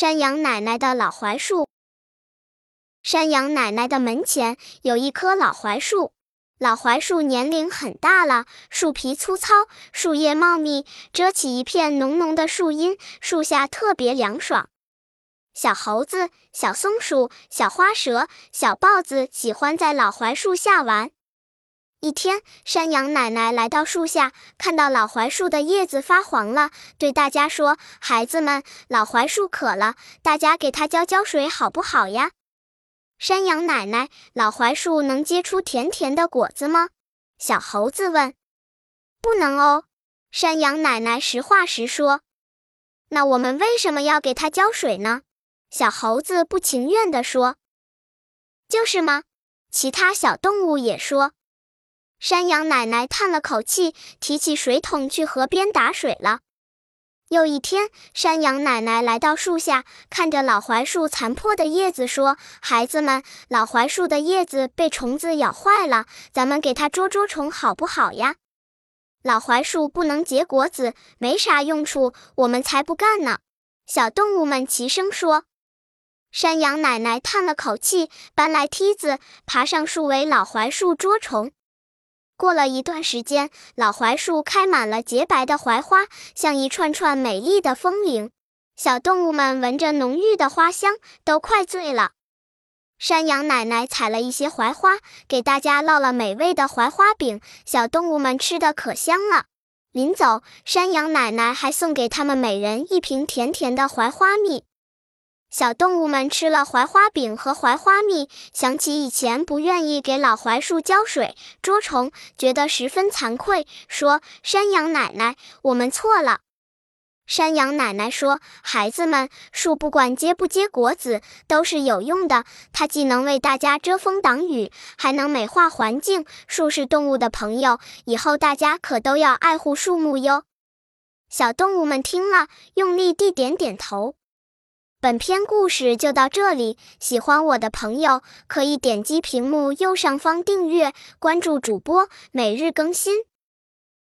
山羊奶奶的老槐树。山羊奶奶的门前有一棵老槐树，老槐树年龄很大了，树皮粗糙，树叶茂密，遮起一片浓浓的树荫，树下特别凉爽。小猴子、小松鼠、小花蛇、小豹子喜欢在老槐树下玩。一天，山羊奶奶来到树下，看到老槐树的叶子发黄了，对大家说：“孩子们，老槐树渴了，大家给它浇浇水好不好呀？”山羊奶奶，老槐树能结出甜甜的果子吗？小猴子问。“不能哦。”山羊奶奶实话实说。“那我们为什么要给它浇水呢？”小猴子不情愿地说。“就是嘛。”其他小动物也说。山羊奶奶叹了口气，提起水桶去河边打水了。又一天，山羊奶奶来到树下，看着老槐树残破的叶子，说：“孩子们，老槐树的叶子被虫子咬坏了，咱们给它捉捉虫好不好呀？”老槐树不能结果子，没啥用处，我们才不干呢！小动物们齐声说。山羊奶奶叹了口气，搬来梯子，爬上树围老槐树捉虫。过了一段时间，老槐树开满了洁白的槐花，像一串串美丽的风铃。小动物们闻着浓郁的花香，都快醉了。山羊奶奶采了一些槐花，给大家烙了美味的槐花饼，小动物们吃的可香了。临走，山羊奶奶还送给他们每人一瓶甜甜的槐花蜜。小动物们吃了槐花饼和槐花蜜，想起以前不愿意给老槐树浇水、捉虫，觉得十分惭愧，说：“山羊奶奶，我们错了。”山羊奶奶说：“孩子们，树不管结不结果子，都是有用的。它既能为大家遮风挡雨，还能美化环境。树是动物的朋友，以后大家可都要爱护树木哟。”小动物们听了，用力地点点头。本篇故事就到这里，喜欢我的朋友可以点击屏幕右上方订阅，关注主播，每日更新。